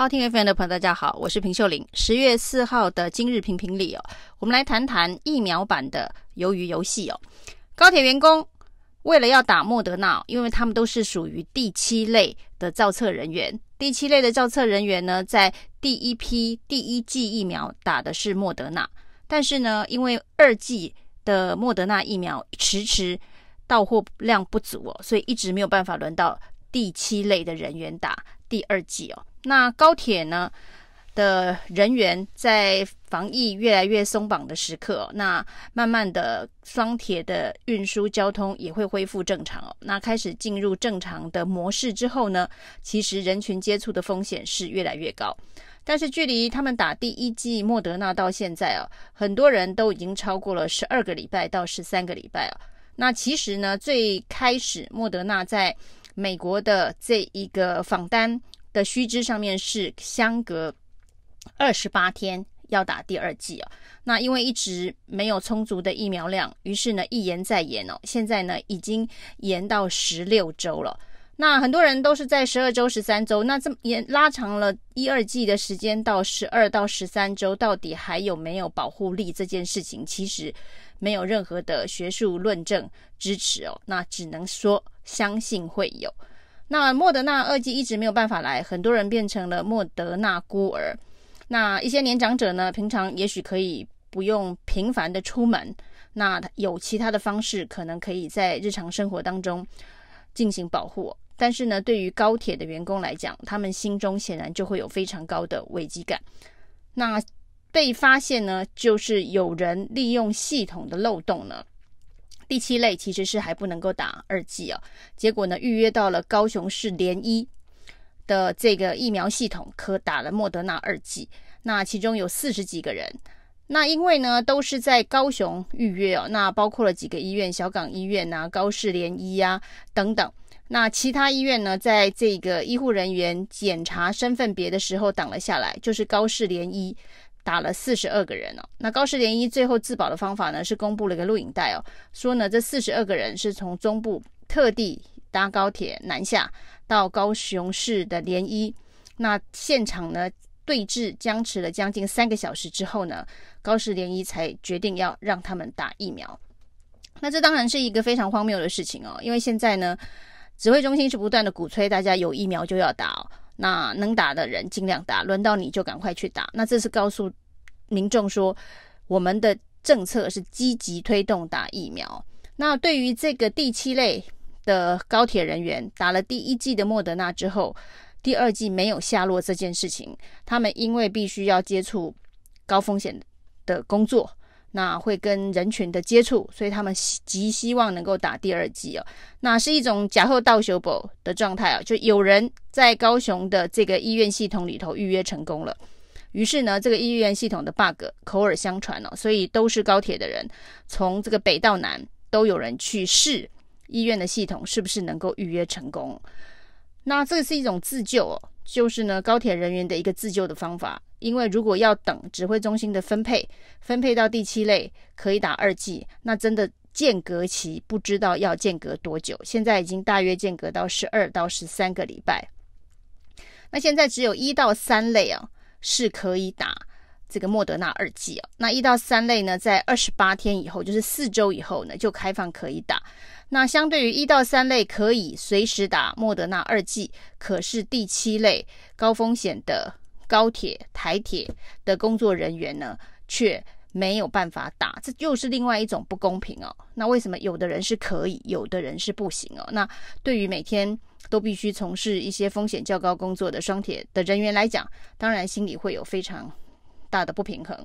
好听 FM 的朋友，大家好，我是平秀玲。十月四号的今日评评里哦，我们来谈谈疫苗版的鱿鱼游戏哦。高铁员工为了要打莫德纳，因为他们都是属于第七类的造册人员。第七类的造册人员呢，在第一批第一剂疫苗打的是莫德纳，但是呢，因为二剂的莫德纳疫苗迟迟到货量不足哦，所以一直没有办法轮到第七类的人员打第二季哦。那高铁呢的人员在防疫越来越松绑的时刻，那慢慢的双铁的运输交通也会恢复正常哦。那开始进入正常的模式之后呢，其实人群接触的风险是越来越高。但是距离他们打第一剂莫德纳到现在啊，很多人都已经超过了十二个礼拜到十三个礼拜了。那其实呢，最开始莫德纳在美国的这一个访单。的须知上面是相隔二十八天要打第二剂哦，那因为一直没有充足的疫苗量，于是呢一延再延哦，现在呢已经延到十六周了。那很多人都是在十二周、十三周，那这么延拉长了一二季的时间到十二到十三周，到底还有没有保护力？这件事情其实没有任何的学术论证支持哦，那只能说相信会有。那莫德纳二剂一直没有办法来，很多人变成了莫德纳孤儿。那一些年长者呢，平常也许可以不用频繁的出门，那有其他的方式，可能可以在日常生活当中进行保护。但是呢，对于高铁的员工来讲，他们心中显然就会有非常高的危机感。那被发现呢，就是有人利用系统的漏洞呢。第七类其实是还不能够打二剂哦，结果呢，预约到了高雄市联医的这个疫苗系统，可打了莫德纳二剂。那其中有四十几个人，那因为呢都是在高雄预约哦，那包括了几个医院，小港医院啊、高市联医啊等等。那其他医院呢，在这个医护人员检查身份别的时候挡了下来，就是高市联医。打了四十二个人哦，那高市联医最后自保的方法呢，是公布了一个录影带哦，说呢这四十二个人是从中部特地搭高铁南下到高雄市的联医，那现场呢对峙僵持了将近三个小时之后呢，高市联医才决定要让他们打疫苗。那这当然是一个非常荒谬的事情哦，因为现在呢指挥中心是不断的鼓吹大家有疫苗就要打哦。那能打的人尽量打，轮到你就赶快去打。那这是告诉民众说，我们的政策是积极推动打疫苗。那对于这个第七类的高铁人员，打了第一剂的莫德纳之后，第二剂没有下落这件事情，他们因为必须要接触高风险的工作。那会跟人群的接触，所以他们极希望能够打第二剂哦。那是一种假后倒修补的状态啊，就有人在高雄的这个医院系统里头预约成功了，于是呢，这个医院系统的 bug 口耳相传哦，所以都是高铁的人，从这个北到南都有人去试医院的系统是不是能够预约成功。那这是一种自救哦，就是呢高铁人员的一个自救的方法。因为如果要等指挥中心的分配，分配到第七类可以打二剂，那真的间隔期不知道要间隔多久。现在已经大约间隔到十二到十三个礼拜。那现在只有一到三类啊是可以打这个莫德纳二剂啊。那一到三类呢，在二十八天以后，就是四周以后呢，就开放可以打。那相对于一到三类可以随时打莫德纳二剂，可是第七类高风险的。高铁、台铁的工作人员呢，却没有办法打，这又是另外一种不公平哦。那为什么有的人是可以，有的人是不行哦？那对于每天都必须从事一些风险较高工作的双铁的人员来讲，当然心里会有非常大的不平衡。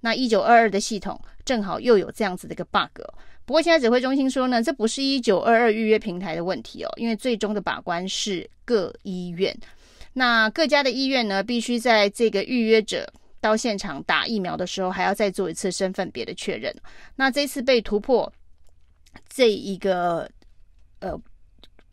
那一九二二的系统正好又有这样子的一个 bug。不过现在指挥中心说呢，这不是一九二二预约平台的问题哦，因为最终的把关是各医院。那各家的医院呢，必须在这个预约者到现场打疫苗的时候，还要再做一次身份别的确认。那这次被突破这一个呃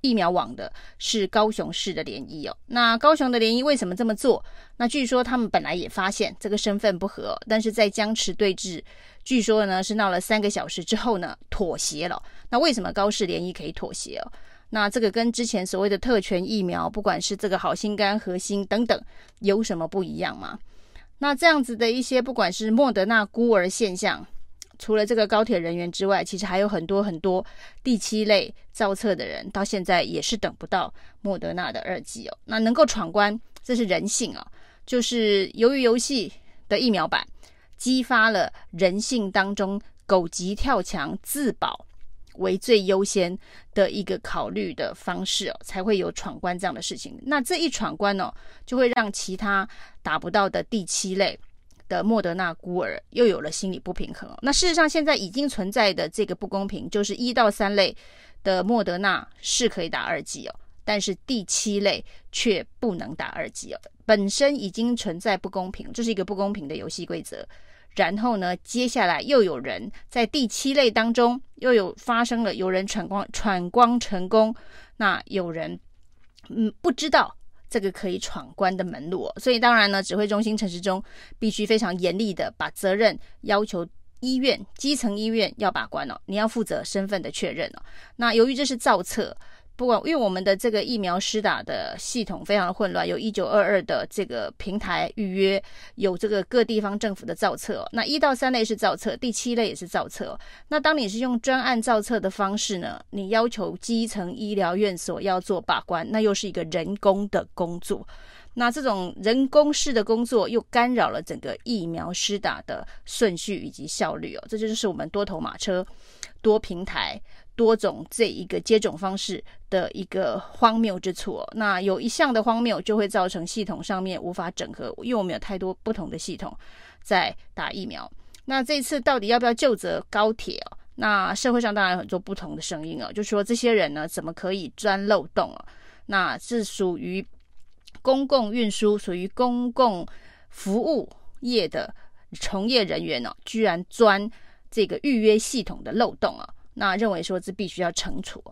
疫苗网的是高雄市的联医哦。那高雄的联医为什么这么做？那据说他们本来也发现这个身份不合，但是在僵持对峙，据说呢是闹了三个小时之后呢妥协了。那为什么高市联医可以妥协哦？那这个跟之前所谓的特权疫苗，不管是这个好心肝、核心等等，有什么不一样吗？那这样子的一些，不管是莫德纳孤儿现象，除了这个高铁人员之外，其实还有很多很多第七类造册的人，到现在也是等不到莫德纳的二剂哦。那能够闯关，这是人性哦，就是鱿鱼游戏的疫苗版，激发了人性当中狗急跳墙、自保为最优先的一个考虑的方式哦，才会有闯关这样的事情。那这一闯关哦，就会让其他打不到的第七类的莫德纳孤儿又有了心理不平衡。那事实上，现在已经存在的这个不公平，就是一到三类的莫德纳是可以打二剂哦，但是第七类却不能打二剂哦。本身已经存在不公平，这是一个不公平的游戏规则。然后呢，接下来又有人在第七类当中又有发生了，有人闯关闯关成功，那有人嗯不知道这个可以闯关的门路，所以当然呢，指挥中心陈时中必须非常严厉的把责任要求医院基层医院要把关哦，你要负责身份的确认哦。那由于这是造册。不管，因为我们的这个疫苗施打的系统非常的混乱，有一九二二的这个平台预约，有这个各地方政府的造册。那一到三类是造册，第七类也是造册。那当你是用专案造册的方式呢，你要求基层医疗院所要做把关，那又是一个人工的工作。那这种人工式的工作又干扰了整个疫苗施打的顺序以及效率哦，这就是我们多头马车、多平台。多种这一个接种方式的一个荒谬之处哦，那有一项的荒谬就会造成系统上面无法整合，因为我们有太多不同的系统在打疫苗。那这次到底要不要就责高铁哦？那社会上当然有很多不同的声音哦，就说这些人呢怎么可以钻漏洞哦？那是属于公共运输、属于公共服务业的从业人员哦，居然钻这个预约系统的漏洞啊！那认为说这必须要惩处，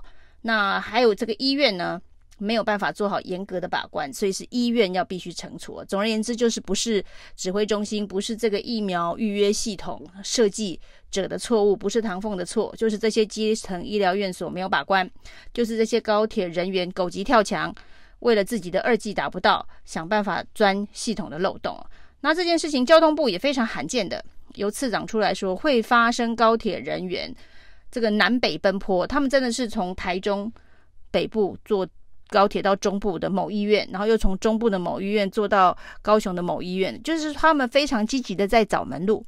那还有这个医院呢，没有办法做好严格的把关，所以是医院要必须惩处。总而言之，就是不是指挥中心，不是这个疫苗预约系统设计者的错误，不是唐凤的错，就是这些基层医疗院所没有把关，就是这些高铁人员狗急跳墙，为了自己的二剂打不到，想办法钻系统的漏洞。那这件事情，交通部也非常罕见的由次长出来说，会发生高铁人员。这个南北奔波，他们真的是从台中北部坐高铁到中部的某医院，然后又从中部的某医院坐到高雄的某医院，就是他们非常积极的在找门路，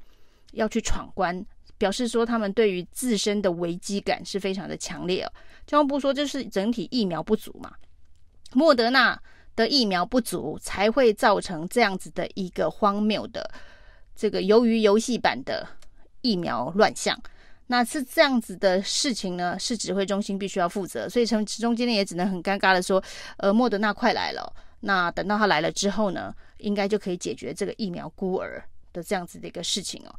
要去闯关，表示说他们对于自身的危机感是非常的强烈哦。交通部说，这是整体疫苗不足嘛，莫德纳的疫苗不足才会造成这样子的一个荒谬的这个鱿鱼游戏版的疫苗乱象。那是这样子的事情呢，是指挥中心必须要负责，所以陈时中今天也只能很尴尬的说，呃，莫德纳快来了，那等到他来了之后呢，应该就可以解决这个疫苗孤儿的这样子的一个事情哦。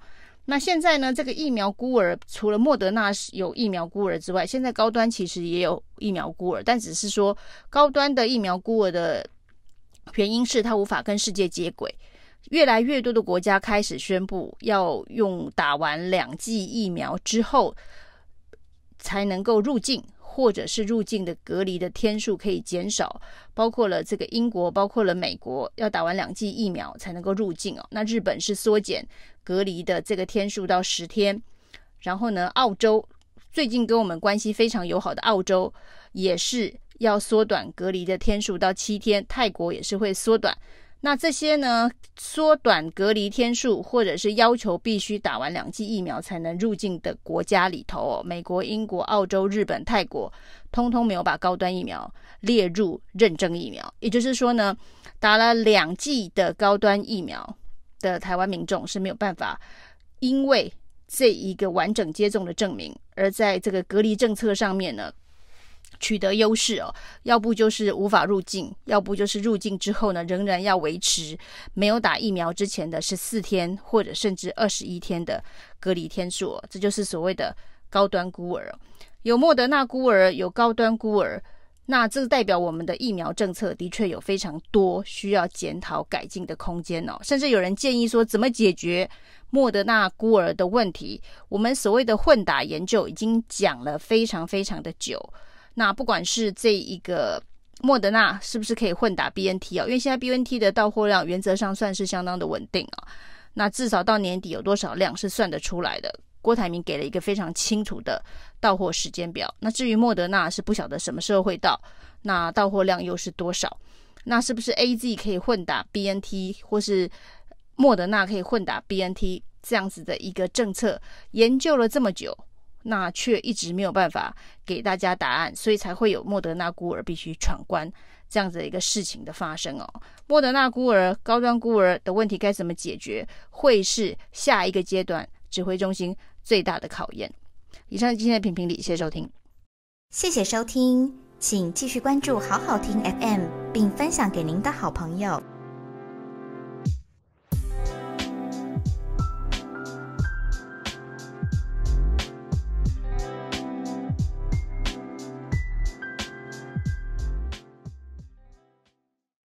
那现在呢，这个疫苗孤儿除了莫德纳有疫苗孤儿之外，现在高端其实也有疫苗孤儿，但只是说高端的疫苗孤儿的原因是它无法跟世界接轨。越来越多的国家开始宣布要用打完两剂疫苗之后才能够入境，或者是入境的隔离的天数可以减少，包括了这个英国，包括了美国，要打完两剂疫苗才能够入境哦。那日本是缩减隔离的这个天数到十天，然后呢，澳洲最近跟我们关系非常友好的澳洲也是要缩短隔离的天数到七天，泰国也是会缩短。那这些呢，缩短隔离天数，或者是要求必须打完两剂疫苗才能入境的国家里头哦，美国、英国、澳洲、日本、泰国，通通没有把高端疫苗列入认证疫苗。也就是说呢，打了两剂的高端疫苗的台湾民众是没有办法，因为这一个完整接种的证明，而在这个隔离政策上面呢，取得优势哦，要不就是无法入境，要不就是入境之后呢，仍然要维持没有打疫苗之前的十四天或者甚至二十一天的隔离天数哦，这就是所谓的高端孤儿。有莫德纳孤儿，有高端孤儿，那这代表我们的疫苗政策的确有非常多需要检讨改进的空间哦。甚至有人建议说，怎么解决莫德纳孤儿的问题？我们所谓的混打研究已经讲了非常非常的久。那不管是这一个莫德纳是不是可以混打 BNT 啊？因为现在 BNT 的到货量原则上算是相当的稳定啊。那至少到年底有多少量是算得出来的。郭台铭给了一个非常清楚的到货时间表。那至于莫德纳是不晓得什么时候会到，那到货量又是多少？那是不是 AZ 可以混打 BNT，或是莫德纳可以混打 BNT 这样子的一个政策？研究了这么久，那却一直没有办法给大家答案，所以才会有莫德纳孤儿必须闯关这样子的一个事情的发生哦。莫德纳孤儿、高端孤儿的问题该怎么解决，会是下一个阶段指挥中心最大的考验。以上今天的评评理，谢谢收听，谢谢收听，请继续关注好好听 FM，并分享给您的好朋友。